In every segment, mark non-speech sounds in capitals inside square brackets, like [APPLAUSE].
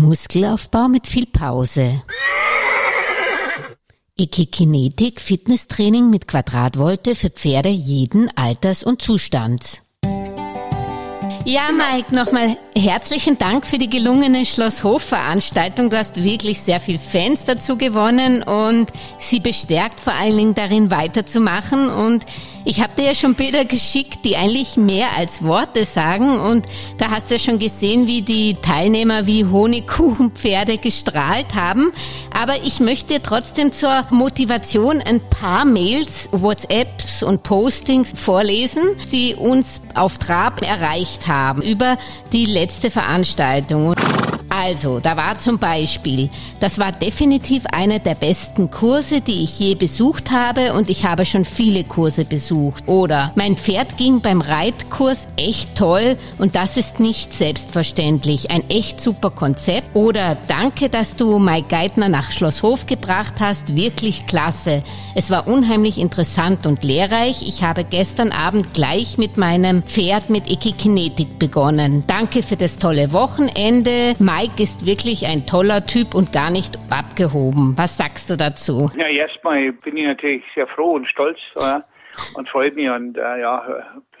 Muskelaufbau mit viel Pause. Ekikinetik Fitnesstraining mit Quadratvolte für Pferde jeden Alters und Zustands. Ja, Mike, nochmal herzlichen Dank für die gelungene Schlosshof-Veranstaltung. Du hast wirklich sehr viel Fans dazu gewonnen und sie bestärkt vor allen Dingen darin weiterzumachen. Und ich habe dir ja schon Bilder geschickt, die eigentlich mehr als Worte sagen. Und da hast du ja schon gesehen, wie die Teilnehmer wie Honigkuchenpferde gestrahlt haben. Aber ich möchte trotzdem zur Motivation ein paar Mails, WhatsApps und Postings vorlesen, die uns auf Trab erreicht haben über die letzte Veranstaltung. Also, da war zum Beispiel, das war definitiv einer der besten Kurse, die ich je besucht habe und ich habe schon viele Kurse besucht. Oder mein Pferd ging beim Reitkurs echt toll und das ist nicht selbstverständlich. Ein echt super Konzept. Oder danke, dass du Mike Geithner nach Schlosshof gebracht hast. Wirklich klasse. Es war unheimlich interessant und lehrreich. Ich habe gestern Abend gleich mit meinem Pferd mit Ekikinetik begonnen. Danke für das tolle Wochenende. Mike Mike ist wirklich ein toller Typ und gar nicht abgehoben. Was sagst du dazu? Ja, erstmal bin ich natürlich sehr froh und stolz äh, und freut mich und äh, ja,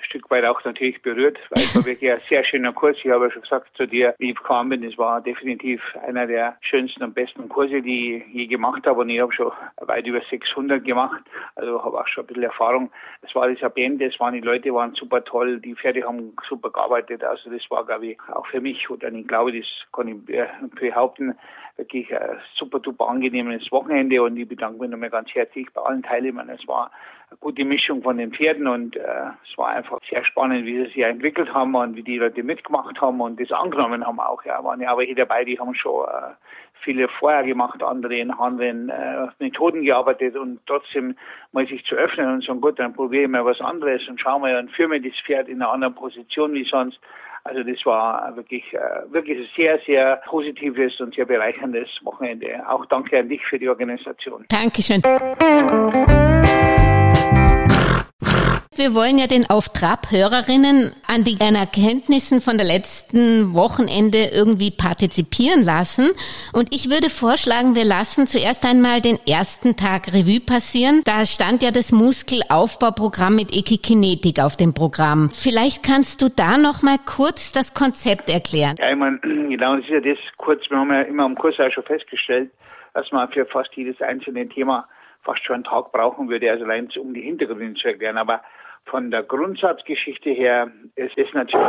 Stück weit auch natürlich berührt, weil es war wirklich ein sehr schöner Kurs. Ich habe ja schon gesagt zu dir, wie ich gekommen bin, es war definitiv einer der schönsten und besten Kurse, die ich je gemacht habe. Und ich habe schon weit über 600 gemacht, also habe auch schon ein bisschen Erfahrung. Es war das Ambiente, es waren die Leute, waren super toll, die Pferde haben super gearbeitet. Also das war, glaube ich, auch für mich, oder ich glaube, das kann ich behaupten, wirklich ein super duper angenehmes Wochenende und ich bedanke mich nochmal ganz herzlich bei allen Teilnehmern. Es war gute Mischung von den Pferden und äh, es war einfach sehr spannend, wie sie sich entwickelt haben und wie die Leute mitgemacht haben und das angenommen haben auch. Ja, waren ja auch welche dabei, die haben schon äh, viele vorher gemacht, andere in anderen äh, Methoden gearbeitet und trotzdem mal sich zu öffnen und sagen, gut, dann probiere ich mal was anderes und schauen wir und führen wir das Pferd in einer anderen Position wie sonst. Also das war wirklich, äh, wirklich ein sehr, sehr positives und sehr bereicherndes Wochenende. Auch danke an dich für die Organisation. Dankeschön. Wir wollen ja den Auftrab-Hörerinnen an die Erkenntnissen von der letzten Wochenende irgendwie partizipieren lassen. Und ich würde vorschlagen, wir lassen zuerst einmal den ersten Tag Revue passieren. Da stand ja das Muskelaufbauprogramm mit Ekikinetik auf dem Programm. Vielleicht kannst du da noch mal kurz das Konzept erklären. Ja, ich meine, [CLEARS THROAT] genau, das ist ja das kurz. Wir haben ja immer am Kurs auch schon festgestellt, dass man für fast jedes einzelne Thema fast schon einen Tag brauchen würde, also allein um die Hintergründe zu erklären. Aber von der Grundsatzgeschichte her ist es natürlich.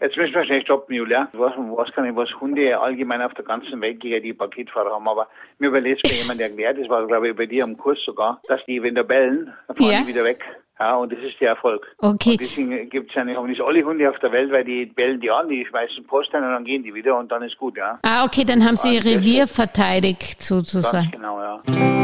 Jetzt müssen wir schnell stoppen, Julia. Was, was kann ich, was Hunde allgemein auf der ganzen Welt gegen die Paketfahrer haben. Aber mir überlässt mir jemand erklärt, das war glaube ich bei dir am Kurs sogar, dass die, wenn der bellen, dann fahren ja. die wieder weg. Ja, und das ist der Erfolg. Okay. Und deswegen gibt es ja nicht, nicht alle Hunde auf der Welt, weil die bellen die an, die schmeißen Post ein und dann gehen die wieder und dann ist gut, ja. Ah, okay, dann haben sie ihr Revier verteidigt sozusagen. Ganz genau, ja.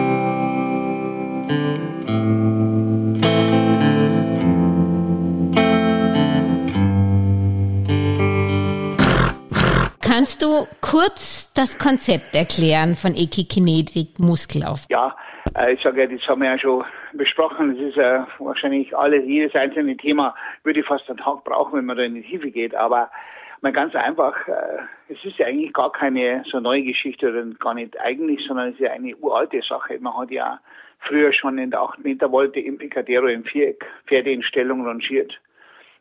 Kannst du kurz das Konzept erklären von Ekikinetik Muskelaufbau? Ja, äh, ich sage ja, das haben wir ja schon besprochen. Das ist äh, wahrscheinlich alles, jedes einzelne Thema würde ich fast einen Tag brauchen, wenn man da in die Tiefe geht. Aber mal ganz einfach, äh, es ist ja eigentlich gar keine so neue Geschichte oder gar nicht eigentlich, sondern es ist ja eine uralte Sache. Man hat ja früher schon in der 8 Meter Wolte im Picadero im Viereck Pferde in Stellung rangiert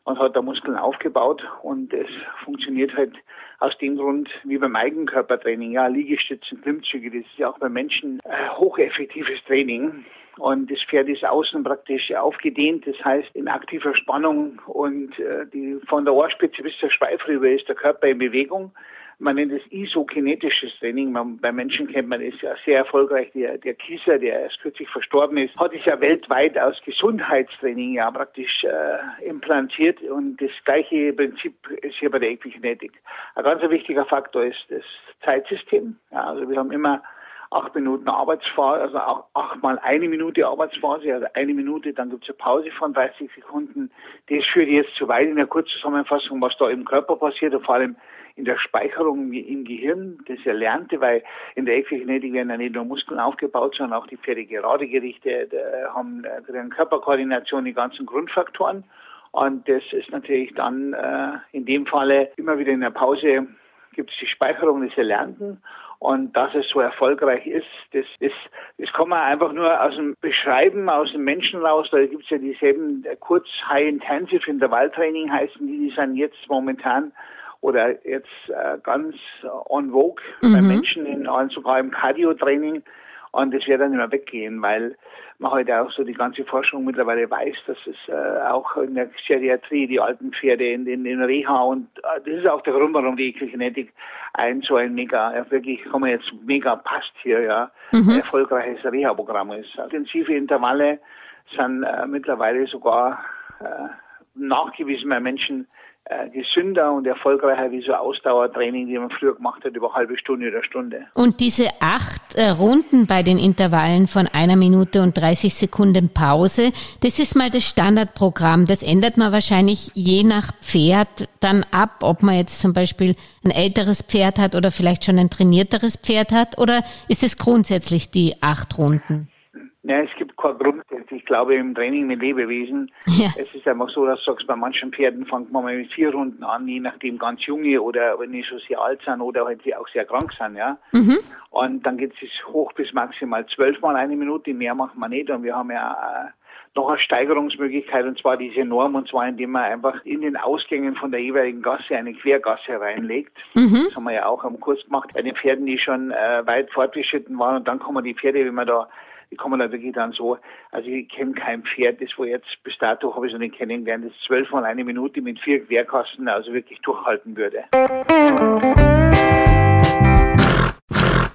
und hat da Muskeln aufgebaut und es funktioniert halt aus dem Grund wie beim Eigenkörpertraining. Ja, Liegestützen, Klimmzüge, das ist ja auch bei Menschen äh, hocheffektives Training. Und das Pferd ist außen praktisch aufgedehnt, das heißt in aktiver Spannung und äh, die, von der Ohrspitze bis zur Schweifrübe ist der Körper in Bewegung. Man nennt es isokinetisches Training. Man, bei Menschen kennt man es ja sehr erfolgreich. Der, der Kieser, der erst kürzlich verstorben ist, hat es ja weltweit aus Gesundheitstraining ja praktisch äh, implantiert. Und das gleiche Prinzip ist hier bei der Epigenetik. Ein ganz wichtiger Faktor ist das Zeitsystem. Ja, also wir haben immer acht Minuten Arbeitsphase, also auch achtmal eine Minute Arbeitsphase, also eine Minute, dann gibt es eine Pause von 30 Sekunden. Das führt jetzt zu weit in der Kurzzusammenfassung, was da im Körper passiert und vor allem in der Speicherung im Gehirn, das Erlernte, weil in der Epigenetik werden ja nicht nur Muskeln aufgebaut, sondern auch die Pferde gerade gerichtet, haben äh, Körperkoordination, die ganzen Grundfaktoren. Und das ist natürlich dann äh, in dem Falle immer wieder in der Pause gibt es die Speicherung des Erlernten und dass es so erfolgreich ist, das, das, das kann man einfach nur aus dem Beschreiben, aus dem Menschen raus. Da gibt es ja dieselben äh, kurz High-Intensive Intervalltraining heißen die, die sind jetzt momentan oder jetzt äh, ganz on vogue mhm. bei Menschen, in, sogar im Cardio-Training. Und das wird dann immer weggehen, weil man heute halt auch so die ganze Forschung mittlerweile weiß, dass es äh, auch in der Geriatrie die alten Pferde in den in Reha und äh, das ist auch der Grund, warum die Ekelgenetik ein so ein mega, wirklich, kann man jetzt mega passt hier, ja, mhm. erfolgreiches Reha-Programm ist. Intensive Intervalle sind äh, mittlerweile sogar äh, nachgewiesen bei Menschen, gesünder und erfolgreicher wie so Ausdauertraining, die man früher gemacht hat, über halbe Stunde oder Stunde. Und diese acht äh, Runden bei den Intervallen von einer Minute und 30 Sekunden Pause, das ist mal das Standardprogramm. Das ändert man wahrscheinlich je nach Pferd dann ab, ob man jetzt zum Beispiel ein älteres Pferd hat oder vielleicht schon ein trainierteres Pferd hat, oder ist es grundsätzlich die acht Runden? Ja, es gibt keinen Grund. Ich glaube, im Training mit Lebewesen, ja. es ist einfach so, dass du sagst, bei manchen Pferden fängt man mal mit vier Runden an, je nachdem ganz junge oder wenn die schon sehr alt sind oder halt sie auch sehr krank sind, ja. Mhm. Und dann geht es hoch bis maximal zwölfmal eine Minute, mehr macht man nicht. Und wir haben ja äh, noch eine Steigerungsmöglichkeit und zwar diese Norm und zwar indem man einfach in den Ausgängen von der jeweiligen Gasse eine Quergasse reinlegt. Mhm. Das haben wir ja auch am Kurs gemacht bei den Pferden, die schon äh, weit fortgeschritten waren und dann kommen die Pferde, wenn man da die kommen da wirklich dann so, also ich kenne kein Pferd, das wo jetzt bis dato habe ich so nicht kennengelernt, das zwölfmal eine Minute mit vier Querkasten also wirklich durchhalten würde.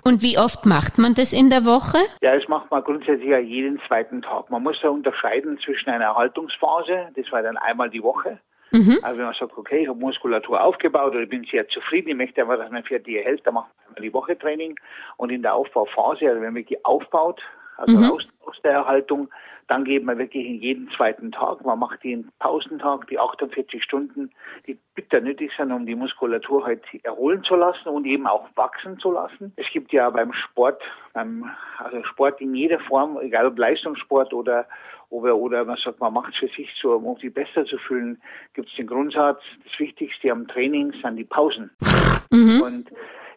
Und wie oft macht man das in der Woche? Ja, das macht man grundsätzlich ja jeden zweiten Tag. Man muss da unterscheiden zwischen einer Erhaltungsphase, das war dann einmal die Woche. Mhm. Also wenn man sagt, okay, ich habe Muskulatur aufgebaut oder ich bin sehr zufrieden, ich möchte einfach, dass mein Pferd die hält, dann macht man einmal die Woche Training. Und in der Aufbauphase, also wenn man wirklich aufbaut, also mhm. raus aus der Erhaltung. Dann geht man wirklich in jeden zweiten Tag. Man macht den Pausentag, die 48 Stunden, die bitter nötig sind, um die Muskulatur halt erholen zu lassen und eben auch wachsen zu lassen. Es gibt ja beim Sport, beim, also Sport in jeder Form, egal ob Leistungssport oder oder, oder man sagt, man macht es für sich so, um sich besser zu fühlen, gibt es den Grundsatz, das Wichtigste am Training sind die Pausen. Mhm. Und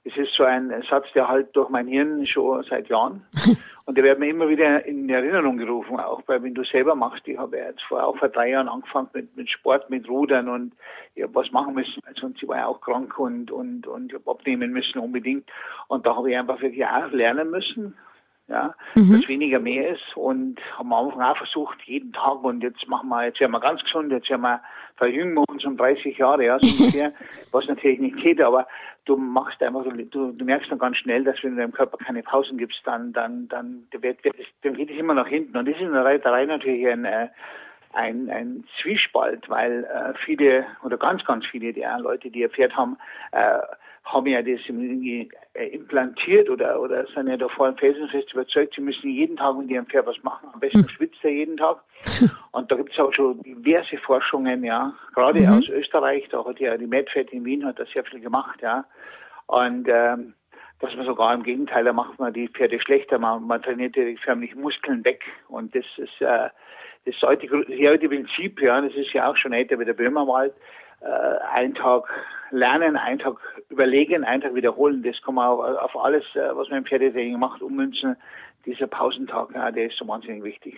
es ist so ein Satz, der halt durch mein Hirn schon seit Jahren. [LAUGHS] Und der wird mir immer wieder in Erinnerung gerufen, auch weil wenn du selber machst. Ich habe ja jetzt vor, auch vor drei Jahren angefangen mit, mit Sport, mit Rudern und ich habe was machen müssen, weil sonst ich war ja auch krank und, und, und ich habe abnehmen müssen unbedingt. Und da habe ich einfach wirklich auch lernen müssen, ja, mhm. dass weniger mehr ist. Und haben am Anfang auch versucht, jeden Tag. Und jetzt machen wir, jetzt werden wir ganz gesund, jetzt werden wir, verjüngen wir uns um 30 Jahre, ja, so [LAUGHS] ungefähr, was natürlich nicht geht, aber du machst einfach, du, du merkst dann ganz schnell, dass wenn du deinem Körper keine Pausen gibst, dann, dann, dann, wird, wird, dann geht es immer nach hinten. Und das ist in der Reiterei natürlich ein, äh, ein, ein Zwiespalt, weil äh, viele oder ganz, ganz viele der Leute, die ihr Pferd haben, äh, haben ja das implantiert oder, oder sind ja davor felsenfest überzeugt, sie müssen jeden Tag mit ihrem Pferd was machen. Am besten hm. schwitzt er jeden Tag. [LAUGHS] Und da gibt es auch schon diverse Forschungen, ja, gerade mhm. aus Österreich, da hat ja die MedFed in Wien hat das sehr viel gemacht, ja. Und ähm, dass man sogar im Gegenteil, da macht man die Pferde schlechter, man, man trainiert die förmlich Muskeln weg. Und das ist äh, das alte, das alte Prinzip, ja, das ist ja auch schon älter wie der Böhmerwald äh, einen Tag lernen, einen Tag überlegen, einen Tag wiederholen. Das kann man auf, auf alles, äh, was man im Pferdetraining macht, ummünzen. Dieser Pausentag, ja, der ist so wahnsinnig wichtig.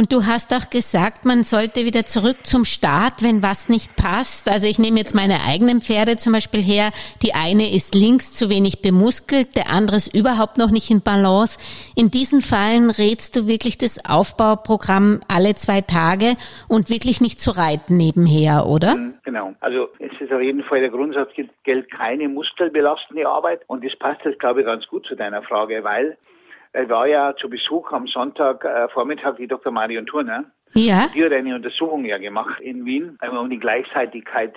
Und du hast auch gesagt, man sollte wieder zurück zum Start, wenn was nicht passt. Also ich nehme jetzt meine eigenen Pferde zum Beispiel her. Die eine ist links zu wenig bemuskelt, der andere ist überhaupt noch nicht in Balance. In diesen Fällen rätst du wirklich das Aufbauprogramm alle zwei Tage und wirklich nicht zu reiten nebenher, oder? Mhm, genau. Also es ist auf jeden Fall der Grundsatz, gilt keine muskelbelastende Arbeit. Und das passt jetzt, glaube ich, ganz gut zu deiner Frage, weil er war ja zu Besuch am Sonntag äh, Vormittag die Dr. Marion Turner. Ja. Die hat eine Untersuchung ja gemacht in Wien, um die Gleichzeitigkeit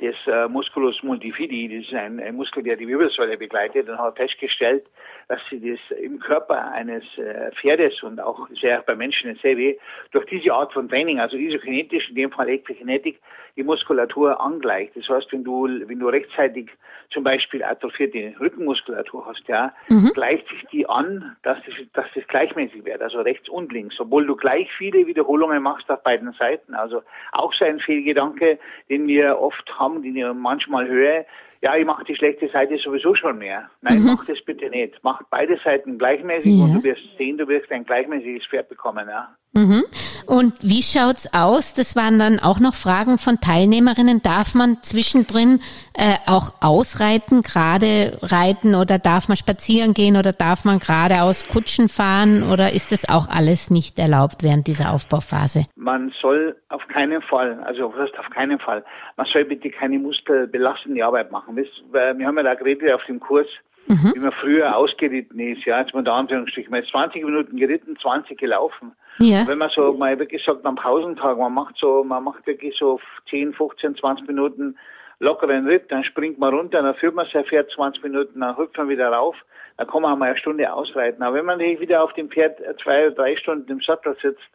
des äh, Musculus multifidi, das ist ein, ein, Muskel, der die Wirbelsäule begleitet und hat festgestellt, dass sie das im Körper eines äh, Pferdes und auch sehr bei Menschen dasselbe, durch diese Art von Training, also isokinetisch, in dem Fall Elektrokinetik, die Muskulatur angleicht. Das heißt, wenn du, wenn du rechtzeitig zum Beispiel atrophierte Rückenmuskulatur hast, ja, mhm. gleicht sich die an, dass das, dass das gleichmäßig wird, also rechts und links, obwohl du gleich viele Wiederholungen machst auf beiden Seiten. Also auch so ein Fehlgedanke, den wir oft haben, den ich manchmal höre, ja, ich mache die schlechte Seite sowieso schon mehr. Nein, mhm. mach das bitte nicht. Mach beide Seiten gleichmäßig ja. und du wirst sehen, du wirst ein gleichmäßiges Pferd bekommen. Ja. Mhm. Und wie schaut's aus? Das waren dann auch noch Fragen von Teilnehmerinnen. Darf man zwischendrin äh, auch ausreiten, gerade reiten oder darf man spazieren gehen oder darf man geradeaus Kutschen fahren oder ist das auch alles nicht erlaubt während dieser Aufbauphase? Man soll auf keinen Fall, also was heißt auf keinen Fall, man soll bitte keine muskelbelastende Arbeit machen. Wir haben ja da geredet auf dem Kurs, mhm. wie man früher ausgeritten ist, ja, jetzt mal da Anführungsstrichen, man ist 20 Minuten geritten, 20 gelaufen. Ja. Wenn man so mal wirklich sagt, am Pausentag, man macht so, man macht wirklich so 10, 15, 20 Minuten lockeren Ritt, dann springt man runter, dann führt man sein Pferd 20 Minuten, dann hüpft man wieder rauf, dann kann man mal eine Stunde ausreiten. Aber wenn man natürlich wieder auf dem Pferd zwei oder drei Stunden im Sattel sitzt,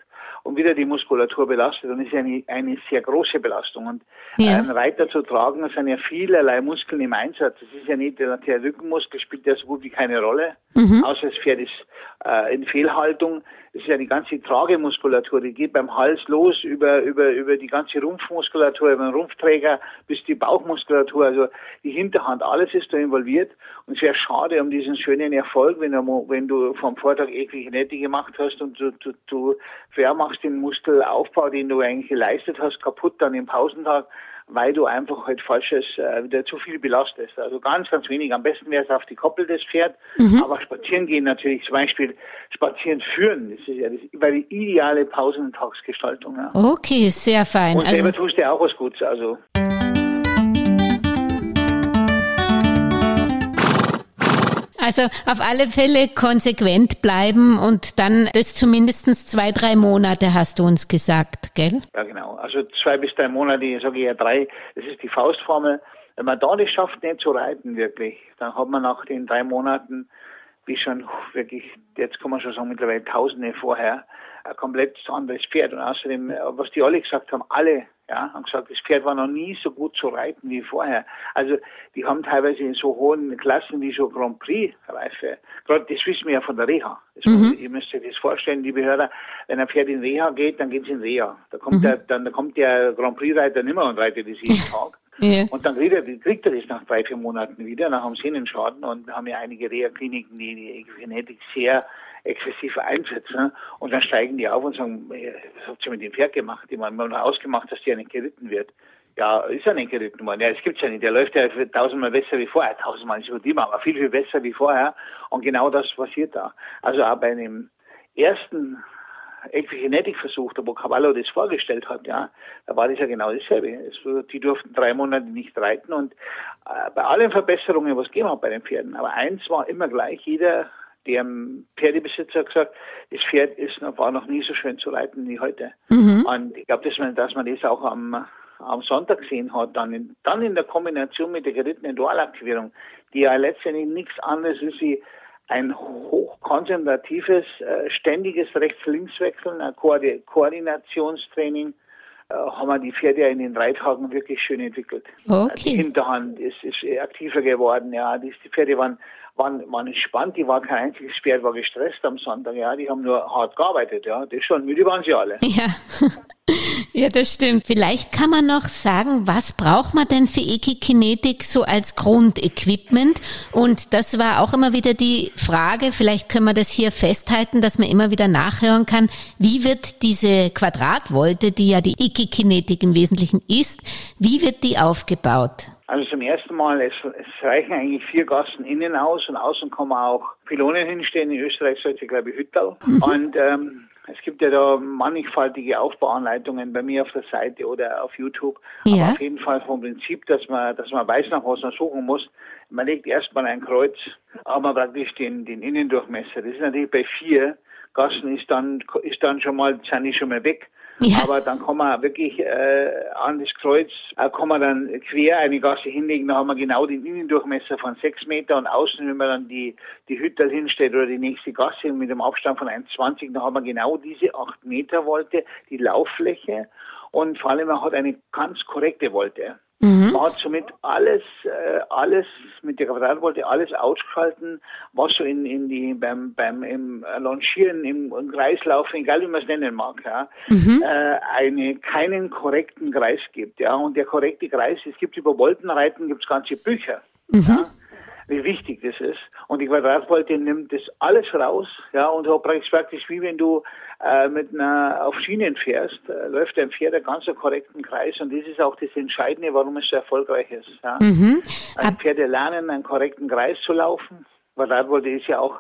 und wieder die Muskulatur belastet, dann ist ja eine, eine sehr große Belastung. Und ja. einen Reiter zu tragen, da sind ja vielerlei Muskeln im Einsatz. Das ist ja nicht der, der Rückenmuskel spielt ja so gut wie keine Rolle, mhm. außer das Pferd ist äh, in Fehlhaltung. Das ist ja die ganze Tragemuskulatur, die geht beim Hals los über, über, über die ganze Rumpfmuskulatur, über den Rumpfträger bis die Bauchmuskulatur, also die Hinterhand, alles ist da involviert. Und es wäre schade um diesen schönen Erfolg, wenn du, wenn du vom Vortag eklige Nette gemacht hast und du, du, du machst den Muskelaufbau, den du eigentlich geleistet hast, kaputt dann im Pausentag weil du einfach halt falsches, äh, wieder zu viel belastest. Also ganz, ganz wenig. Am besten wäre es auf die Koppel des Pferd, mhm. aber spazieren gehen natürlich, zum Beispiel spazieren führen, das ist ja das, war die ideale Pausentagsgestaltung. Ja. Okay, sehr fein. Und also, selber tust du auch was Gutes, also. Also auf alle Fälle konsequent bleiben und dann das zumindest zwei, drei Monate hast du uns gesagt, gell? Ja, genau. Also zwei bis drei Monate, ich sage ja drei, das ist die Faustformel. Wenn man da nicht schafft, nicht zu reiten wirklich, dann hat man nach den drei Monaten, wie schon wirklich, jetzt kann man schon sagen, mittlerweile Tausende vorher, ein komplett anderes Pferd. Und außerdem, was die alle gesagt haben, alle ja, haben gesagt, das Pferd war noch nie so gut zu reiten wie vorher. Also die haben teilweise in so hohen Klassen wie so Grand Prix-Reife. Gerade das wissen wir ja von der Reha. Mhm. Ihr müsst euch das vorstellen, liebe Hörer, wenn ein Pferd in Reha geht, dann geht es in Reha. Da kommt, mhm. der, dann, da kommt der Grand Prix-Reiter nicht mehr und reitet das jeden [LAUGHS] Tag. Ja. Und dann kriegt er, kriegt er das nach drei, vier Monaten wieder, nach einem Sehnenschaden. Und wir haben ja einige Reha-Kliniken, die die Genetik sehr exzessiv einsetzen. Und dann steigen die auf und sagen, was habt ihr mit dem Pferd gemacht? Ich meine, man hat ausgemacht, dass der nicht geritten wird. Ja, ist er nicht geritten worden. Ja, das gibt's ja nicht. Der läuft ja tausendmal besser wie vorher. Tausendmal ist übertrieben, aber viel, viel besser wie vorher. Und genau das passiert da. Also auch bei einem ersten Equigenetikversuch, wo Cavallo das vorgestellt hat, ja, da war das ja genau dasselbe. Es, die durften drei Monate nicht reiten und äh, bei allen Verbesserungen, was gegeben hat bei den Pferden, aber eins war immer gleich, jeder dem Pferdebesitzer gesagt, das Pferd ist noch, war noch nie so schön zu reiten wie heute. Mhm. Und ich glaube, dass man, dass man das auch am, am Sonntag gesehen hat, dann in, dann in der Kombination mit der gerittenen Dualaktivierung, die ja letztendlich nichts anderes ist wie ein hochkonzentratives, äh, ständiges Rechts-Links-Wechseln, ein Ko Koordinationstraining, äh, haben wir die Pferde ja in den drei Tagen wirklich schön entwickelt. Okay. Die Hinterhand ist, ist aktiver geworden, ja. Die, die Pferde waren waren, waren entspannt, die war kein einziges Pferd, war gestresst am Sonntag, ja, die haben nur hart gearbeitet, ja, das schon, müde waren sie alle. [LAUGHS] Ja. [LAUGHS] Ja, das stimmt. Vielleicht kann man noch sagen, was braucht man denn für Ekikinetik so als Grundequipment? Und das war auch immer wieder die Frage, vielleicht können wir das hier festhalten, dass man immer wieder nachhören kann, wie wird diese Quadratvolte, die ja die Ekikinetik im Wesentlichen ist, wie wird die aufgebaut? Also zum ersten Mal, es, es reichen eigentlich vier Gassen innen aus und außen kann man auch Pylonen hinstellen. In Österreich sollte, glaube ich, Hüttal. Mhm. Und ähm, es gibt ja da mannigfaltige Aufbauanleitungen bei mir auf der Seite oder auf YouTube. Ja. Aber auf jeden Fall vom Prinzip, dass man, dass man weiß, nach was man suchen muss. Man legt erstmal ein Kreuz, aber praktisch den, den Innendurchmesser. Das ist natürlich bei vier Gassen ist dann, ist dann schon mal, sind die schon mal weg. Ja. Aber dann kann man wirklich äh, an das Kreuz, äh, kann man dann quer eine Gasse hinlegen, da haben wir genau den Innendurchmesser von sechs Meter und außen, wenn man dann die, die Hütte hinstellt oder die nächste Gasse mit dem Abstand von 1,20, dann haben wir genau diese acht Meter Wolte, die Lauffläche und vor allem man hat eine ganz korrekte Wolte. Man hat somit alles, äh, alles mit der Quadratwolte alles ausgeschalten, was so in, in die, beim, beim, im Launchieren, im, im Kreislauf, egal wie man es nennen mag, ja, mhm. äh, eine, keinen korrekten Kreis gibt, ja. Und der korrekte Kreis, es gibt über Woltenreiten, gibt es ganze Bücher, mhm. ja wie wichtig das ist. Und die Quadratwolte nimmt das alles raus, ja, und so praktisch, praktisch wie wenn du äh, mit einer auf Schienen fährst, äh, läuft ein Pferd einen ganz korrekten Kreis und das ist auch das Entscheidende, warum es so erfolgreich ist. Ja. Mhm. Also Pferde lernen, einen korrekten Kreis zu laufen. Quadratwolte ist ja auch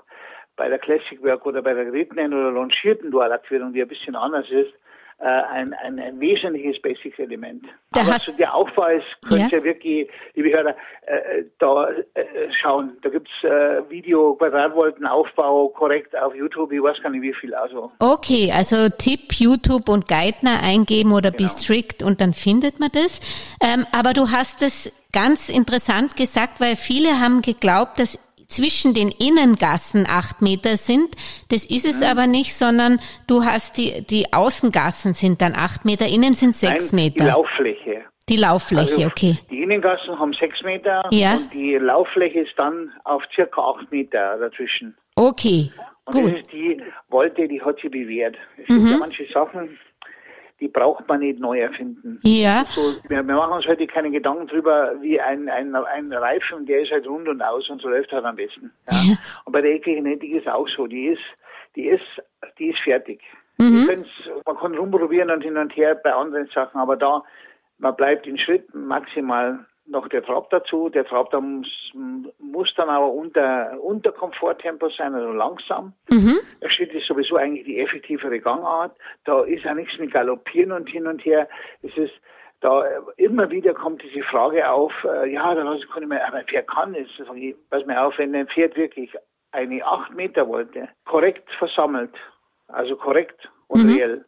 bei der Classic Work oder bei der gerittenen oder longierten Dualaktivierung, die ein bisschen anders ist, äh, ein, ein, wesentliches Basics-Element. Aber hast, so der Aufbau ist, könnt ihr ja. wirklich, liebe Hörer, äh, da äh, schauen. Da gibt's äh, Video, Quadratvoltenaufbau korrekt auf YouTube, ich weiß gar nicht wie viel. Also. Okay, also Tipp YouTube und Geithner eingeben oder genau. Be Strict und dann findet man das. Ähm, aber du hast es ganz interessant gesagt, weil viele haben geglaubt, dass zwischen den Innengassen acht Meter sind. Das ist es mhm. aber nicht, sondern du hast die, die Außengassen sind dann acht Meter, innen sind sechs Nein, Meter. Die Lauffläche. Die Lauffläche, also okay. Die Innengassen haben sechs Meter ja. und die Lauffläche ist dann auf circa acht Meter dazwischen. Okay. Und gut. das ist die Wolte, die hat sich bewährt. Es mhm. gibt ja manche Sachen, die braucht man nicht neu erfinden. Ja. So, wir, wir, machen uns heute keine Gedanken drüber, wie ein, ein, ein Reifen, der ist halt rund und aus und so läuft halt am besten. Ja. ja. Und bei der Ekelgenetik ist auch so, die ist, die ist, die ist fertig. Mhm. man kann rumprobieren und hin und her bei anderen Sachen, aber da, man bleibt in Schritt maximal noch der Trab dazu. Der Trab da muss, muss dann aber unter, unter Komforttempo sein, also langsam. Mhm. Der Schritt ist sowieso eigentlich die effektivere Gangart. Da ist auch nichts mit Galoppieren und hin und her. Es ist, da immer wieder kommt diese Frage auf, äh, ja, da kann ich mir, aber ein Pferd kann es. Pass mir auf, wenn ein Pferd wirklich eine 8 Meter wollte, korrekt versammelt, also korrekt und mhm. reell,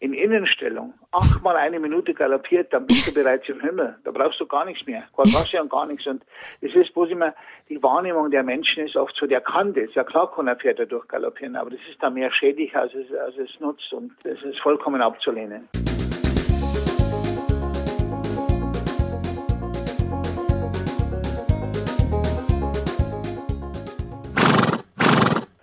in Innenstellung achtmal eine Minute galoppiert, dann bist du bereits im Himmel. Da brauchst du gar nichts mehr. Quadrasche und gar nichts. Und das ist bloß immer, die Wahrnehmung der Menschen ist oft so, der kann das. Ja klar kann ein Pferd dadurch galoppieren, aber das ist da mehr schädlich, als es, als es nutzt. Und das ist vollkommen abzulehnen.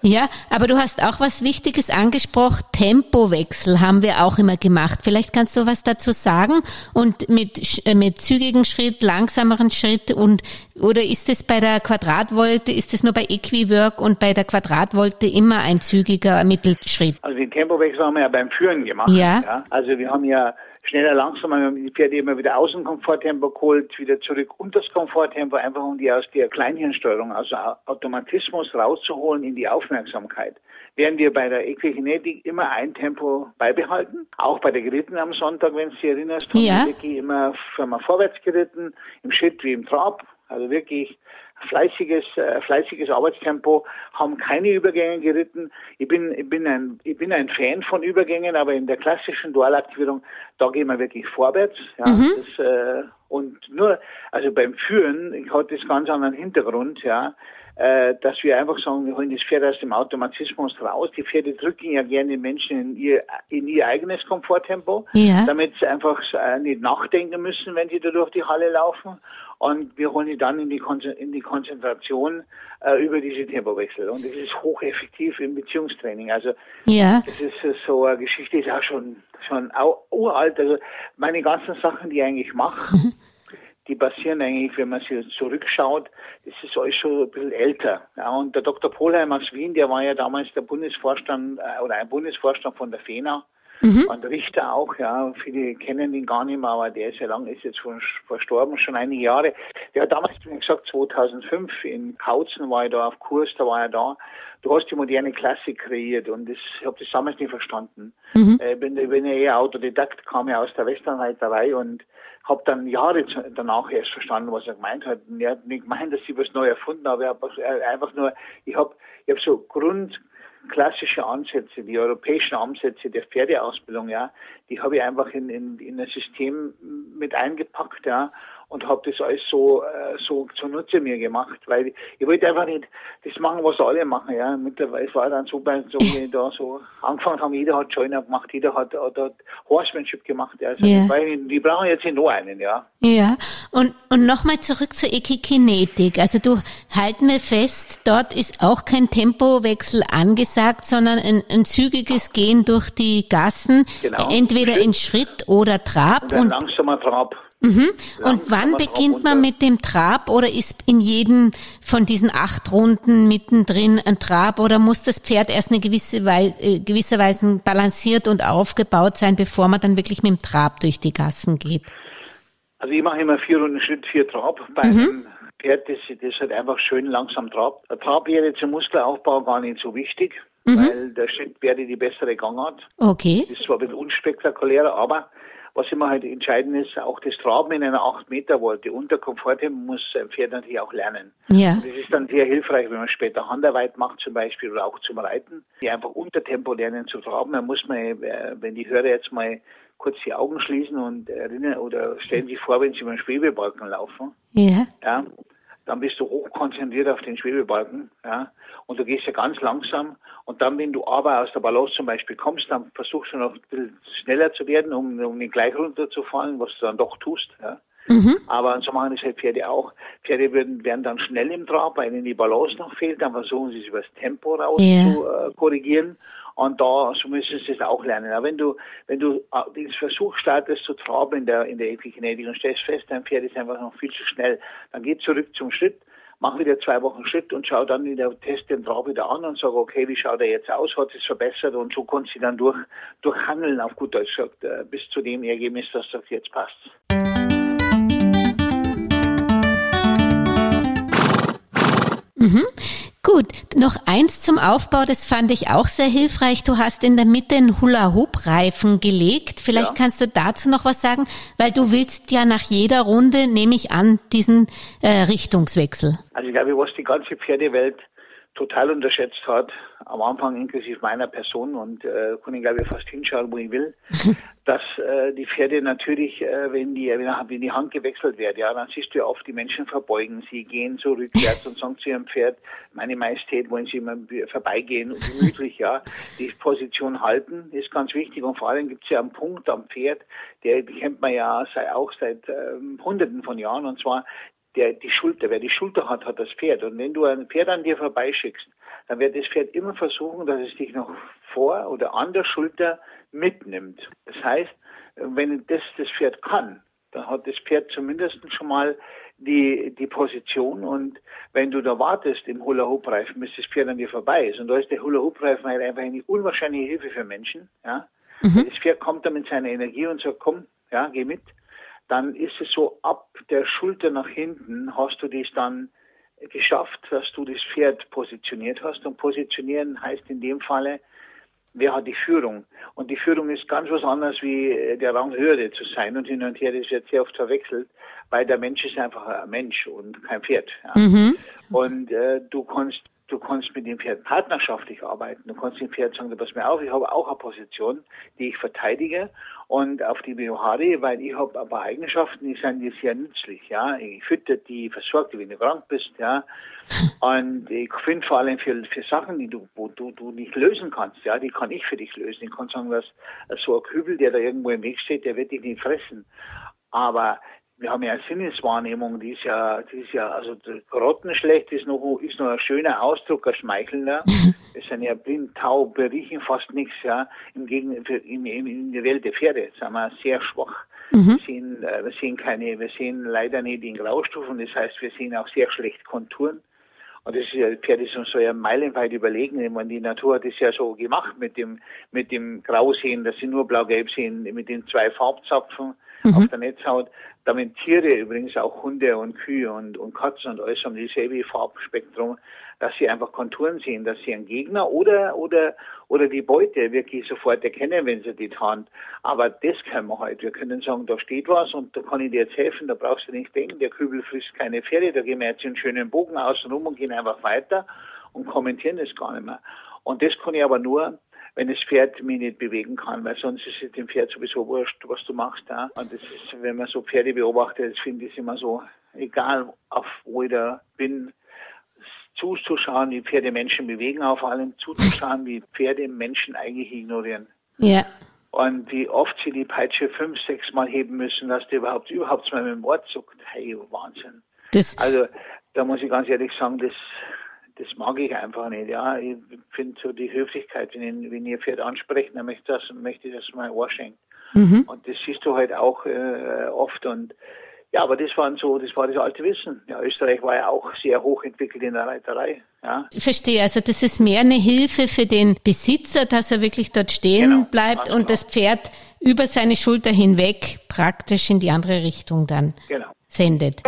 Ja, aber du hast auch was Wichtiges angesprochen. Tempowechsel haben wir auch immer gemacht. Vielleicht kannst du was dazu sagen und mit, äh, mit zügigen Schritt, langsameren Schritt und, oder ist es bei der Quadratvolte, ist es nur bei Equiwork und bei der Quadratvolte immer ein zügiger Mittelschritt? Also den Tempowechsel haben wir ja beim Führen gemacht. Ja. ja. Also wir haben ja schneller, langsamer. Wir haben die Pferde immer wieder aus dem Komforttempo geholt, wieder zurück unter das Komforttempo, einfach um die aus der Kleinhirnsteuerung, also Automatismus rauszuholen in die Aufmerksamkeit. Während wir bei der Equikinetik immer ein Tempo beibehalten, auch bei der Geritten am Sonntag, wenn du dich erinnerst, haben ja. wir wirklich immer, immer vorwärts geritten, im Schritt wie im Trab, also wirklich fleißiges, äh, fleißiges Arbeitstempo, haben keine Übergänge geritten. Ich bin, ich bin ein, ich bin ein Fan von Übergängen, aber in der klassischen Dualaktivierung, da gehen wir wirklich vorwärts. Ja, mhm. das, äh, und nur, also beim Führen hat das ganz anderen Hintergrund, ja äh, dass wir einfach sagen, wir holen das Pferd aus dem Automatismus raus. Die Pferde drücken ja gerne Menschen in ihr, in ihr eigenes Komforttempo, ja. damit sie einfach äh, nicht nachdenken müssen, wenn sie da durch die Halle laufen. Und wir holen die dann in die, Kon in die Konzentration äh, über diese Tempowechsel. Und das ist hocheffektiv im Beziehungstraining. Also ja. das ist äh, so eine Geschichte, ist auch schon, schon uralt. Also meine ganzen Sachen, die ich eigentlich mache, mhm die basieren eigentlich, wenn man sich zurückschaut, das ist alles schon ein bisschen älter. Ja, und der Dr. Polheim aus Wien, der war ja damals der Bundesvorstand äh, oder ein Bundesvorstand von der FENA. Mhm. Und Richter auch, ja, viele kennen ihn gar nicht mehr, aber der ist ja lang, ist jetzt schon verstorben, schon einige Jahre. Der hat damals, wie gesagt, 2005 in Kautzen war er da auf Kurs, da war er da. Du hast die moderne Klassik kreiert und das, ich habe das damals nicht verstanden. Mhm. Äh, bin, bin ja eher Autodidakt, kam ja aus der Westernreiterei und habe dann Jahre danach erst verstanden, was er gemeint hat. Und er hat nicht gemeint, dass ich was neu erfunden habe. Habe einfach nur, ich habe ich hab so Grund, klassische Ansätze, die europäischen Ansätze der Pferdeausbildung, ja, die habe ich einfach in, in, in ein System mit eingepackt, ja, und habe das alles so, äh, so zunutze mir gemacht, weil ich wollte einfach nicht das machen, was alle machen. Ja. Mittlerweile war dann so, bei, so wie da so angefangen haben, jeder hat Joiner gemacht, jeder hat, hat, hat Horsemanship gemacht. Ja. Also yeah. die, die brauchen jetzt nicht nur einen, ja. Ja, und, und nochmal zurück zur Ekikinetik. Also du halten wir fest, dort ist auch kein Tempowechsel angesagt, sondern ein, ein zügiges Gehen durch die Gassen, genau. entweder Schritt. in Schritt oder Trab. Und ein langsamer Trab. Mhm. Und wann beginnt man mit dem Trab oder ist in jedem von diesen acht Runden mittendrin ein Trab oder muss das Pferd erst eine gewisse Weise, äh, gewisserweise balanciert und aufgebaut sein, bevor man dann wirklich mit dem Trab durch die Gassen geht? Also ich mache immer vier Runden Schritt, vier Trab. Bei mhm. einem Pferd, das, das halt einfach schön langsam trabt. Der Trab wäre zum Muskelaufbau gar nicht so wichtig, mhm. weil der Schritt wäre die bessere Gangart. Okay. Das ist zwar ein bisschen unspektakulärer, aber was immer halt entscheidend ist, auch das Traben in einer 8 Meter Wolte unter Komfort muss ein Pferd natürlich auch lernen. Ja. Und das ist dann sehr hilfreich, wenn man später Handarbeit macht zum Beispiel oder auch zum Reiten, die einfach unter Tempo lernen zu traben. Dann muss man, äh, wenn die Hörer jetzt mal kurz die Augen schließen und erinnern oder stellen sich vor, wenn sie über den Schwebebalken laufen. Ja. Ja dann bist du hochkonzentriert auf den Schwebebalken, ja, und du gehst ja ganz langsam. Und dann, wenn du aber aus der Balance zum Beispiel kommst, dann versuchst du noch ein bisschen schneller zu werden, um, um den gleich runterzufallen, was du dann doch tust, ja. Mhm. Aber so machen das halt Pferde auch. Pferde werden, werden dann schnell im Trab, weil ihnen die Balance noch fehlt, dann versuchen sie es über das Tempo raus yeah. zu äh, korrigieren. Und da so müssen sie es auch lernen. Aber wenn du, wenn du äh, den Versuch startest zu traben in der, in der Epigenetik und stellst fest, dein Pferd ist einfach noch viel zu schnell, dann geh zurück zum Schritt, mach wieder zwei Wochen Schritt und schau dann wieder, test den Trab wieder an und sag, okay, wie schaut er jetzt aus? Hat es verbessert? Und so kannst du dann durch, durchhandeln, auf gut Deutsch gesagt, äh, bis zu dem Ergebnis, dass das jetzt passt. Mhm. Gut, noch eins zum Aufbau, das fand ich auch sehr hilfreich. Du hast in der Mitte einen Hula-Hoop-Reifen gelegt. Vielleicht ja. kannst du dazu noch was sagen, weil du willst ja nach jeder Runde, nehme ich an, diesen äh, Richtungswechsel. Also ich glaube, was die ganze Pferdewelt total unterschätzt hat, am Anfang inklusive meiner Person und äh, kann ich glaube ich fast hinschauen, wo ich will, [LAUGHS] dass äh, die Pferde natürlich, äh, wenn die wenn die Hand gewechselt wird, ja, dann siehst du ja oft die Menschen verbeugen, sie gehen so rückwärts und sagen zu ihrem Pferd, meine Majestät, wollen Sie immer vorbeigehen und gemütlich, ja, die Position halten, ist ganz wichtig und vor allem gibt es ja einen Punkt am Pferd, der kennt man ja sei auch seit ähm, Hunderten von Jahren und zwar der die Schulter. Wer die Schulter hat, hat das Pferd. Und wenn du ein Pferd an dir vorbeischickst, dann wird das Pferd immer versuchen, dass es dich noch vor oder an der Schulter mitnimmt. Das heißt, wenn das das Pferd kann, dann hat das Pferd zumindest schon mal die, die Position und wenn du da wartest im Hula-Hoop-Reifen, bis das Pferd an dir vorbei ist und da ist der Hula-Hoop-Reifen halt einfach eine unwahrscheinliche Hilfe für Menschen, ja. Mhm. Das Pferd kommt dann mit seiner Energie und sagt, komm, ja, geh mit dann ist es so, ab der Schulter nach hinten hast du das dann geschafft, dass du das Pferd positioniert hast. Und positionieren heißt in dem Falle, wer hat die Führung? Und die Führung ist ganz was anderes wie äh, der Rang höhere zu sein und hin und her, das wird sehr oft verwechselt, weil der Mensch ist einfach ein Mensch und kein Pferd. Ja. Mhm. Und äh, du kannst Du kannst mit dem Pferd partnerschaftlich arbeiten. Du kannst dem Pferd sagen, du pass mir auf, ich habe auch eine Position, die ich verteidige und auf die beharre, weil ich habe ein paar Eigenschaften, die sind dir sehr nützlich. Ja, ich fütter die, versorge die, wenn du krank bist. Ja, [LAUGHS] und ich finde vor allem für, für Sachen, die du, wo du, du nicht lösen kannst, ja, die kann ich für dich lösen. Ich kann sagen, dass so ein Kübel, der da irgendwo im Weg steht, der wird dich nicht fressen. Aber wir haben ja eine Sinneswahrnehmung, die ist ja, die ist ja, also grottenschlecht ist noch, ist noch ein schöner Ausdruck, ein schmeichelnder. [LAUGHS] Wir sind ja blind, taub, wir riechen fast nichts, ja. Im Gegenteil, in, in, in der Welt der Pferde sind wir sehr schwach. Mhm. Wir, sehen, äh, wir sehen keine, wir sehen leider nicht in Graustufen, das heißt, wir sehen auch sehr schlecht Konturen. Und das ist ja, Pferd ist uns so ja meilenweit überlegen. Ich meine, die Natur hat es ja so gemacht mit dem, mit dem Grausehen, dass sie nur blau-gelb sehen, mit den zwei Farbzapfen mhm. auf der Netzhaut. Damit Tiere, übrigens auch Hunde und Kühe und, und Katzen und alles haben dieselbe Farbspektrum, dass sie einfach Konturen sehen, dass sie einen Gegner oder, oder, oder die Beute wirklich sofort erkennen, wenn sie die tarnt. Aber das können wir halt. Wir können sagen, da steht was und da kann ich dir jetzt helfen, da brauchst du nicht denken, der Kübel frisst keine Pferde, da gehen wir jetzt einen schönen Bogen außen rum und gehen einfach weiter und kommentieren das gar nicht mehr. Und das kann ich aber nur, wenn das Pferd mich nicht bewegen kann, weil sonst ist es dem Pferd sowieso wurscht, was du machst. Ja? Und das ist, wenn man so Pferde beobachtet, das finde ich immer so, egal auf wo ich da bin, zuzuschauen, wie Pferde Menschen bewegen, auf allem zuzuschauen, wie Pferde Menschen eigentlich ignorieren. Ja. Und wie oft sie die Peitsche fünf, sechs Mal heben müssen, dass die überhaupt überhaupt mal mit dem Wort zuckt. Hey, Wahnsinn. Das also da muss ich ganz ehrlich sagen, das, das mag ich einfach nicht. Ja, ich finde so die Höflichkeit, wenn, wenn ihr Pferd ansprecht, dann möchte, das, möchte ich das mal Ohr schenken. Mhm. Und das siehst du halt auch äh, oft. Und ja, aber das waren so, das war das alte Wissen. Ja, Österreich war ja auch sehr hochentwickelt in der Reiterei. Ja. Ich verstehe, also das ist mehr eine Hilfe für den Besitzer, dass er wirklich dort stehen genau, bleibt und genau. das Pferd über seine Schulter hinweg praktisch in die andere Richtung dann genau. sendet.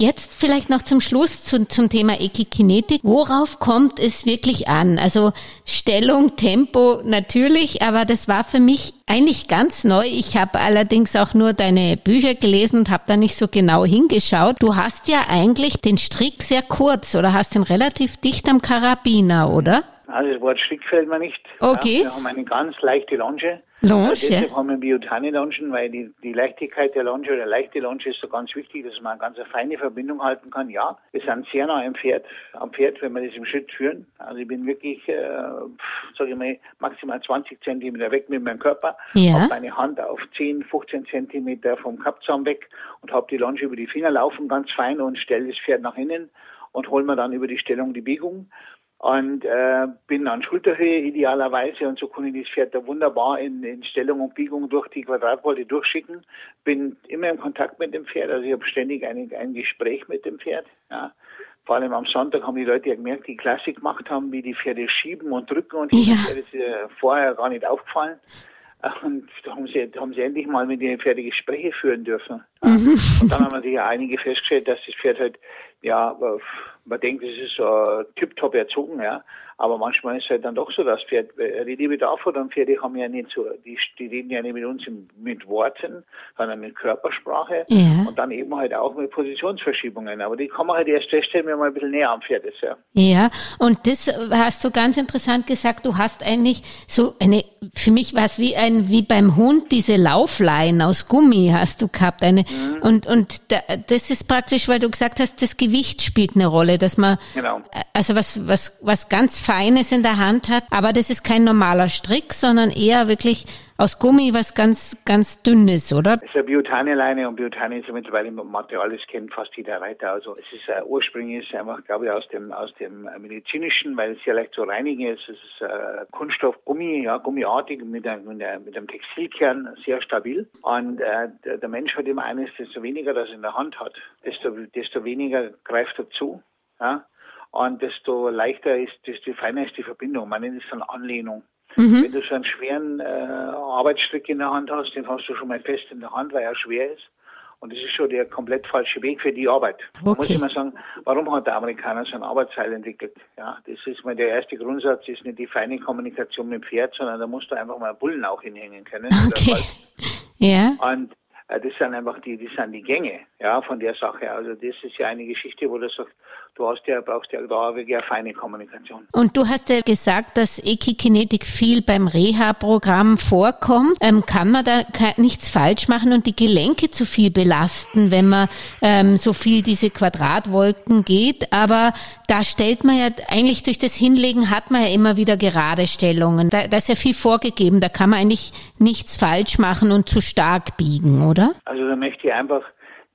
Jetzt vielleicht noch zum Schluss zu, zum Thema Ekikinetik. Worauf kommt es wirklich an? Also Stellung, Tempo natürlich, aber das war für mich eigentlich ganz neu. Ich habe allerdings auch nur deine Bücher gelesen und habe da nicht so genau hingeschaut. Du hast ja eigentlich den Strick sehr kurz oder hast den relativ dicht am Karabiner, oder? Also das Wort Strick fällt mir nicht. Okay. Ja, wir haben eine ganz leichte Longe. Longe? Also deshalb haben wir Biotani-Longen, weil die, die Leichtigkeit der Longe oder leichte Longe ist so ganz wichtig, dass man eine ganz feine Verbindung halten kann. Ja, wir sind sehr nah am Pferd, am Pferd, wenn wir das im Schritt führen. Also ich bin wirklich, äh, sage ich mal, maximal 20 Zentimeter weg mit meinem Körper. Ja. Habe meine Hand auf 10, 15 Zentimeter vom Kappzaum weg und habe die Longe über die Finger laufen, ganz fein und stelle das Pferd nach innen und hol mir dann über die Stellung die Biegung und äh, bin an Schulterhöhe idealerweise und so kann ich das Pferd da wunderbar in, in Stellung und Biegung durch die Quadratwolte durchschicken. Bin immer im Kontakt mit dem Pferd, also ich habe ständig ein, ein Gespräch mit dem Pferd. Ja. Vor allem am Sonntag haben die Leute ja gemerkt, die Klassik gemacht haben, wie die Pferde schieben und drücken und ja. das ist äh, vorher gar nicht aufgefallen. Und da haben sie, haben sie endlich mal mit den Pferden Gespräche führen dürfen. Mhm. Und dann haben natürlich einige festgestellt, dass das Pferd halt, ja, man denkt, es ist so tiptop erzogen, ja. Aber manchmal ist es halt dann doch so, dass Pferd, äh, die Liebe davor, dann Pferde haben ja nicht so, die, die reden ja nicht mit uns mit Worten, sondern mit Körpersprache ja. und dann eben halt auch mit Positionsverschiebungen. Aber die kann man halt erst feststellen, wenn man ein bisschen näher am Pferd ist, ja. Ja, und das hast du ganz interessant gesagt, du hast eigentlich so eine, für mich war es wie ein, wie beim Hund, diese Laufleien aus Gummi hast du gehabt, eine, mhm. und, und da, das ist praktisch, weil du gesagt hast, das Gewicht spielt eine Rolle, dass man, genau. also was, was, was ganz Feines in der Hand hat. Aber das ist kein normaler Strick, sondern eher wirklich aus Gummi was ganz, ganz dünnes, oder? Das ist eine Biotane-Leine und Biotane ist mittlerweile im Material, das kennt fast jeder Reiter. Also es ist äh, ursprünglich einfach, glaube ich, aus dem, aus dem medizinischen, weil es sehr leicht zu reinigen ist. Es ist äh, Kunststoff, ja, gummiartig mit einem, mit, einem, mit einem Textilkern, sehr stabil. Und äh, der, der Mensch hat immer eines, desto weniger das in der Hand hat, desto, desto weniger greift er zu. Ja? Und desto leichter ist, desto feiner ist die Verbindung. Man nennt es dann Anlehnung. Mhm. Wenn du so einen schweren äh, Arbeitsstrick in der Hand hast, den hast du schon mal fest in der Hand, weil er schwer ist. Und das ist schon der komplett falsche Weg für die Arbeit. Okay. Muss ich mal sagen, warum hat der Amerikaner so ein Arbeitsseil entwickelt? Ja, das ist mal der erste Grundsatz, ist nicht die feine Kommunikation mit dem Pferd, sondern da musst du einfach mal Bullen auch hinhängen können. [LAUGHS] Okay. Ja. Und äh, das sind einfach die, das sind die Gänge, ja, von der Sache. Also das ist ja eine Geschichte, wo du sagst, du hast ja, brauchst ja da wirklich eine feine Kommunikation. Und du hast ja gesagt, dass Ekikinetik viel beim Reha-Programm vorkommt. Ähm, kann man da nichts falsch machen und die Gelenke zu viel belasten, wenn man ähm, so viel diese Quadratwolken geht? Aber da stellt man ja eigentlich durch das Hinlegen hat man ja immer wieder gerade Stellungen. Da, da ist ja viel vorgegeben. Da kann man eigentlich nichts falsch machen und zu stark biegen, oder? Also da möchte ich einfach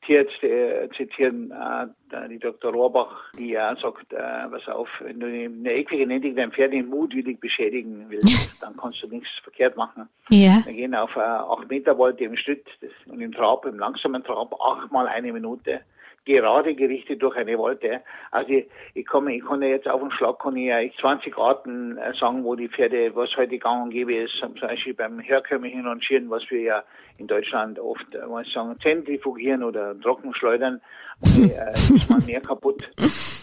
jetzt äh, zitieren äh, die Dr. Rohrbach, die ja sagt, äh, pass auf, wenn du eine eklige Genetik dein Pferd mutwillig beschädigen willst, dann kannst du nichts verkehrt machen. Ja. Wir gehen auf äh, 8 Meter Volte im Schritt das, und im Trab, im langsamen Trab, achtmal eine Minute gerade gerichtet durch eine Wolte. Also ich, ich, kann, ich kann ja jetzt auf den Schlag kann ich ja 20 Arten äh, sagen, wo die Pferde, was heute gang und gäbe ist, zum Beispiel beim herkömmlichen Rangieren, was wir ja in Deutschland oft, äh, mal sagen, zentrifugieren oder trockenschleudern, und, äh, ist man mehr kaputt.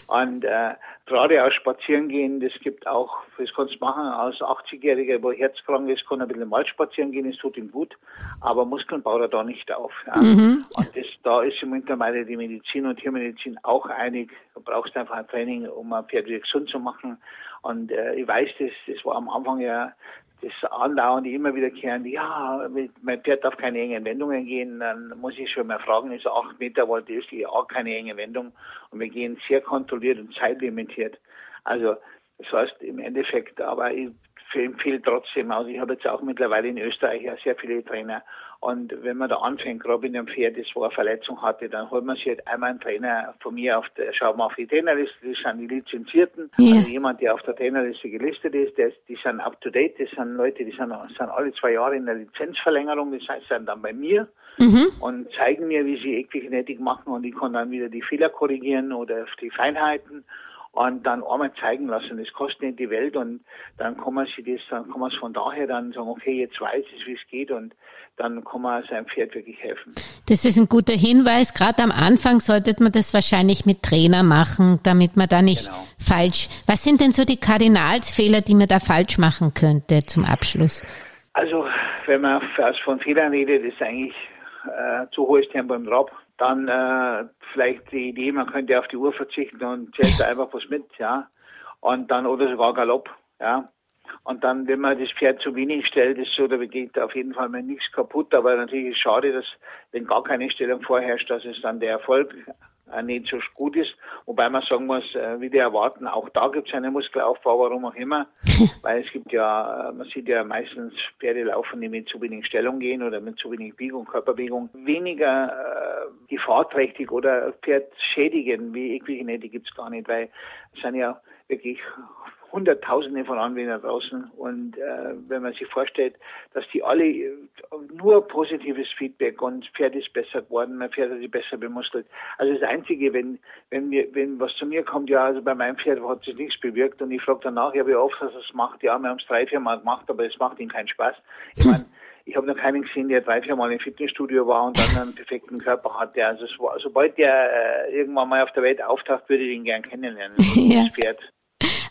Und äh, gerade auch spazieren gehen, das gibt auch, das kannst du machen, als 80-Jähriger, wo herzkrank ist, kann ein bisschen mal spazieren gehen, es tut ihm gut, aber Muskeln baut er da nicht auf. Ja. Mhm. Und das, da ist im mittlerweile die Medizin und Tiermedizin auch einig, du brauchst einfach ein Training, um ein Pferd wieder gesund zu machen. Und äh, ich weiß, das, das war am Anfang ja das andauernd immer wieder kehren, ja, mein Pferd darf keine engen Wendungen gehen, dann muss ich schon mal fragen, ist acht Meter, das ist auch keine enge Wendung und wir gehen sehr kontrolliert und zeitlimitiert. Also das heißt im Endeffekt, aber ich empfehle trotzdem, also ich habe jetzt auch mittlerweile in Österreich ja sehr viele Trainer und wenn man da anfängt, gerade in einem Pferd, das wo eine Verletzung hatte, dann holt man sich halt einmal einen Trainer von mir auf der, schaut man auf die Trainerliste, das sind die Lizenzierten, ja. also jemand, der auf der Trainerliste gelistet ist, der, die sind up to date, das sind Leute, die sind, sind alle zwei Jahre in der Lizenzverlängerung, das heißt, sind dann bei mir mhm. und zeigen mir, wie sie Equikinetik machen und ich kann dann wieder die Fehler korrigieren oder die Feinheiten und dann einmal zeigen lassen. Das kostet nicht die Welt und dann kann man sich das, dann kann man es von daher dann sagen, okay, jetzt weiß ich, wie es geht und dann kann man seinem Pferd wirklich helfen. Das ist ein guter Hinweis. Gerade am Anfang sollte man das wahrscheinlich mit Trainer machen, damit man da nicht genau. falsch. Was sind denn so die Kardinalsfehler, die man da falsch machen könnte zum Abschluss? Also, wenn man von Fehlern redet, ist eigentlich äh, zu hohes Tempo im Trab dann äh, vielleicht die Idee, man könnte auf die Uhr verzichten und zählt einfach was mit, ja. Und dann oder sogar Galopp, ja. Und dann, wenn man das Pferd zu wenig stellt, ist so, da geht auf jeden Fall mal nichts kaputt. Aber natürlich ist es schade, dass, wenn gar keine Stellung vorherrscht, dass es dann der Erfolg äh, nicht so gut ist. Wobei man sagen muss, äh, wie die erwarten, auch da gibt es einen Muskelaufbau, warum auch immer. [LAUGHS] Weil es gibt ja, äh, man sieht ja meistens Pferde laufen, die mit zu wenig Stellung gehen oder mit zu wenig Biegung, Körperbewegung, weniger gefahrträchtig oder Pferd schädigen wie Equigenetik gibt es gar nicht, weil es sind ja wirklich Hunderttausende von Anwendern draußen. Und äh, wenn man sich vorstellt, dass die alle äh, nur positives Feedback und das Pferd ist besser geworden, mein Pferd hat sich besser bemuskelt. Also das Einzige, wenn, wenn mir, wenn was zu mir kommt, ja, also bei meinem Pferd hat sich nichts bewirkt und ich frage danach, ja, wie oft dass es macht, ja, wir haben es drei, vier Mal gemacht, aber es macht ihm keinen Spaß. Ich [LAUGHS] meine, ich habe noch keinen gesehen, der drei, vier Mal im Fitnessstudio war und dann einen perfekten Körper hatte. Also war, sobald der äh, irgendwann mal auf der Welt auftaucht, würde ich ihn gern kennenlernen. [LAUGHS] ja. Das Pferd.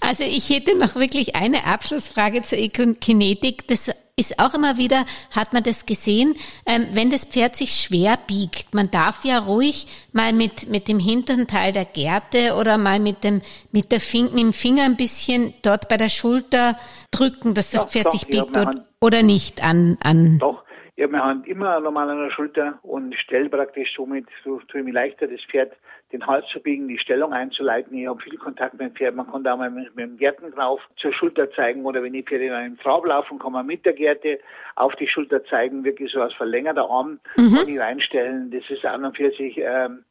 Also ich hätte noch wirklich eine Abschlussfrage zur Kinetik. Das ist auch immer wieder, hat man das gesehen, ähm, wenn das Pferd sich schwer biegt. Man darf ja ruhig mal mit, mit dem hinteren Teil der Gerte oder mal mit dem, mit der Fing, mit dem Finger ein bisschen dort bei der Schulter drücken, dass das doch, Pferd doch, sich biegt oder, oder nicht an, an. Doch. Ich habe meine Hand immer normal an der Schulter und stelle praktisch somit, so tue ich mir leichter, das Pferd den Hals zu biegen, die Stellung einzuleiten. Ich habe viel Kontakt mit dem Pferd. Man kann da mal mit, mit dem Gärtenknauf zur Schulter zeigen oder wenn die Pferde in einem Trab laufen, kann man mit der Gerte auf die Schulter zeigen, wirklich so als verlängerter Arm mhm. kann ich reinstellen. Das ist an und für sich ähm,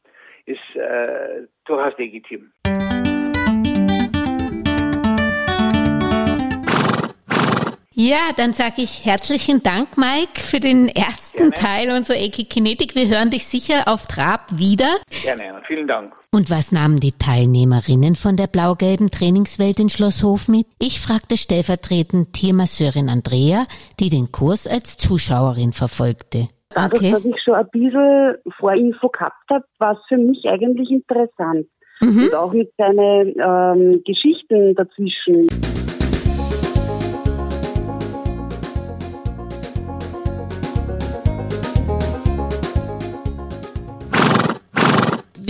ist äh, durchaus legitim. Ja, dann sage ich herzlichen Dank, Mike, für den ersten Gerne. Teil unserer Ekikinetik. Wir hören dich sicher auf Trab wieder. Gerne, vielen Dank. Und was nahmen die Teilnehmerinnen von der blau-gelben Trainingswelt in Schlosshof mit? Ich fragte stellvertretend Tiermasseurin Andrea, die den Kurs als Zuschauerin verfolgte. Dadurch, okay. dass ich schon ein bisschen Vorinfo gehabt habe, war es für mich eigentlich interessant. Mhm. Und auch mit seinen ähm, Geschichten dazwischen.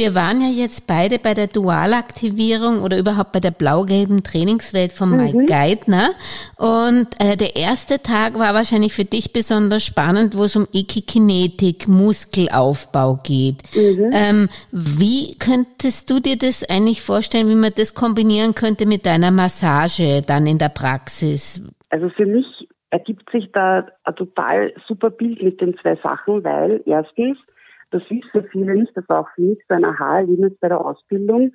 Wir waren ja jetzt beide bei der Dualaktivierung oder überhaupt bei der blau-gelben Trainingswelt von Mike mhm. Geithner. Und äh, der erste Tag war wahrscheinlich für dich besonders spannend, wo es um Ekikinetik, Muskelaufbau geht. Mhm. Ähm, wie könntest du dir das eigentlich vorstellen, wie man das kombinieren könnte mit deiner Massage dann in der Praxis? Also für mich ergibt sich da ein total super Bild mit den zwei Sachen, weil erstens das wissen viele nicht, das war auch für mich so ein Aha-Erlebnis bei der Ausbildung.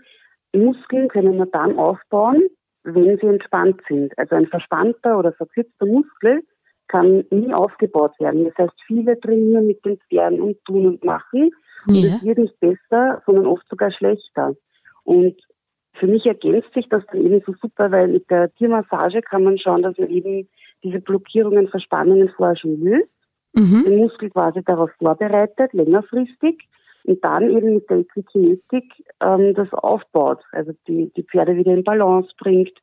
Muskeln können wir dann aufbauen, wenn sie entspannt sind. Also ein verspannter oder verkürzter Muskel kann nie aufgebaut werden. Das heißt, viele trainieren mit den Pferden und tun und machen. Und ja. es wird nicht besser, sondern oft sogar schlechter. Und für mich ergänzt sich das dann eben so super, weil mit der Tiermassage kann man schauen, dass man eben diese Blockierungen, Verspannungen vorher schon löst mhm. den Muskel quasi darauf vorbereitet, längerfristig. und dann eben mit der Equikinetik ähm, das aufbaut, also die, die Pferde wieder in Balance bringt,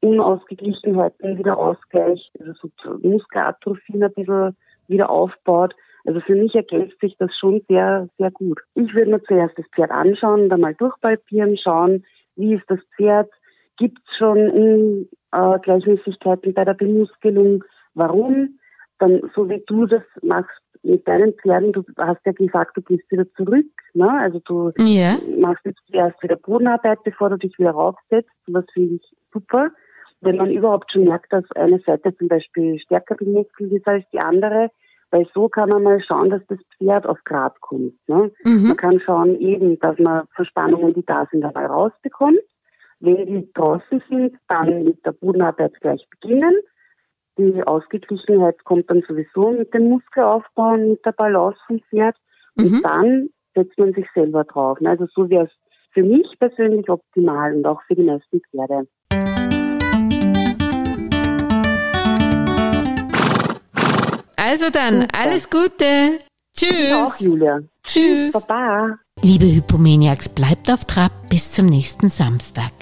Unausgeglichenheiten wieder ausgleicht, also so Muskelatrophien ein bisschen wieder aufbaut. Also für mich ergänzt sich das schon sehr, sehr gut. Ich würde mir zuerst das Pferd anschauen, dann mal durchpalpieren, schauen, wie ist das Pferd, gibt es schon Ungleichmäßigkeiten bei der Bemuskelung, warum? Dann, so wie du das machst mit deinen Pferden, du hast ja gesagt, du gehst wieder zurück, ne? Also du yeah. machst jetzt zuerst wieder Bodenarbeit, bevor du dich wieder raufsetzt. Das finde ich super. Wenn man überhaupt schon merkt, dass eine Seite zum Beispiel stärker bemuskelt ist als die andere, weil so kann man mal schauen, dass das Pferd auf Grad kommt. Ne? Mhm. Man kann schauen eben, dass man Verspannungen, die da sind, dabei rausbekommt. Wenn die draußen sind, dann mit der Bodenarbeit gleich beginnen. Die Ausgeglichenheit kommt dann sowieso mit dem Muskelaufbau und mit der Balance vom Pferd. Und mhm. dann setzt man sich selber drauf. Ne? Also so wäre es für mich persönlich optimal und auch für die meisten Pferde. Also dann, Super. alles Gute. Tschüss. Auch, Julia. Tschüss. Baba. Liebe Hypomaniacs, bleibt auf Trab bis zum nächsten Samstag.